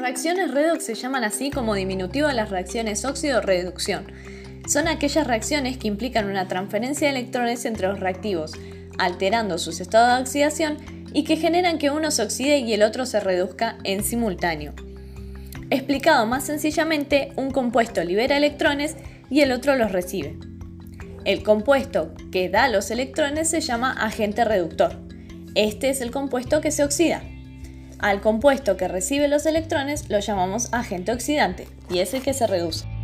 reacciones redox se llaman así como diminutivo de las reacciones óxido-reducción. Son aquellas reacciones que implican una transferencia de electrones entre los reactivos, alterando sus estados de oxidación y que generan que uno se oxide y el otro se reduzca en simultáneo. Explicado más sencillamente, un compuesto libera electrones y el otro los recibe. El compuesto que da los electrones se llama agente reductor. Este es el compuesto que se oxida. Al compuesto que recibe los electrones lo llamamos agente oxidante y es el que se reduce.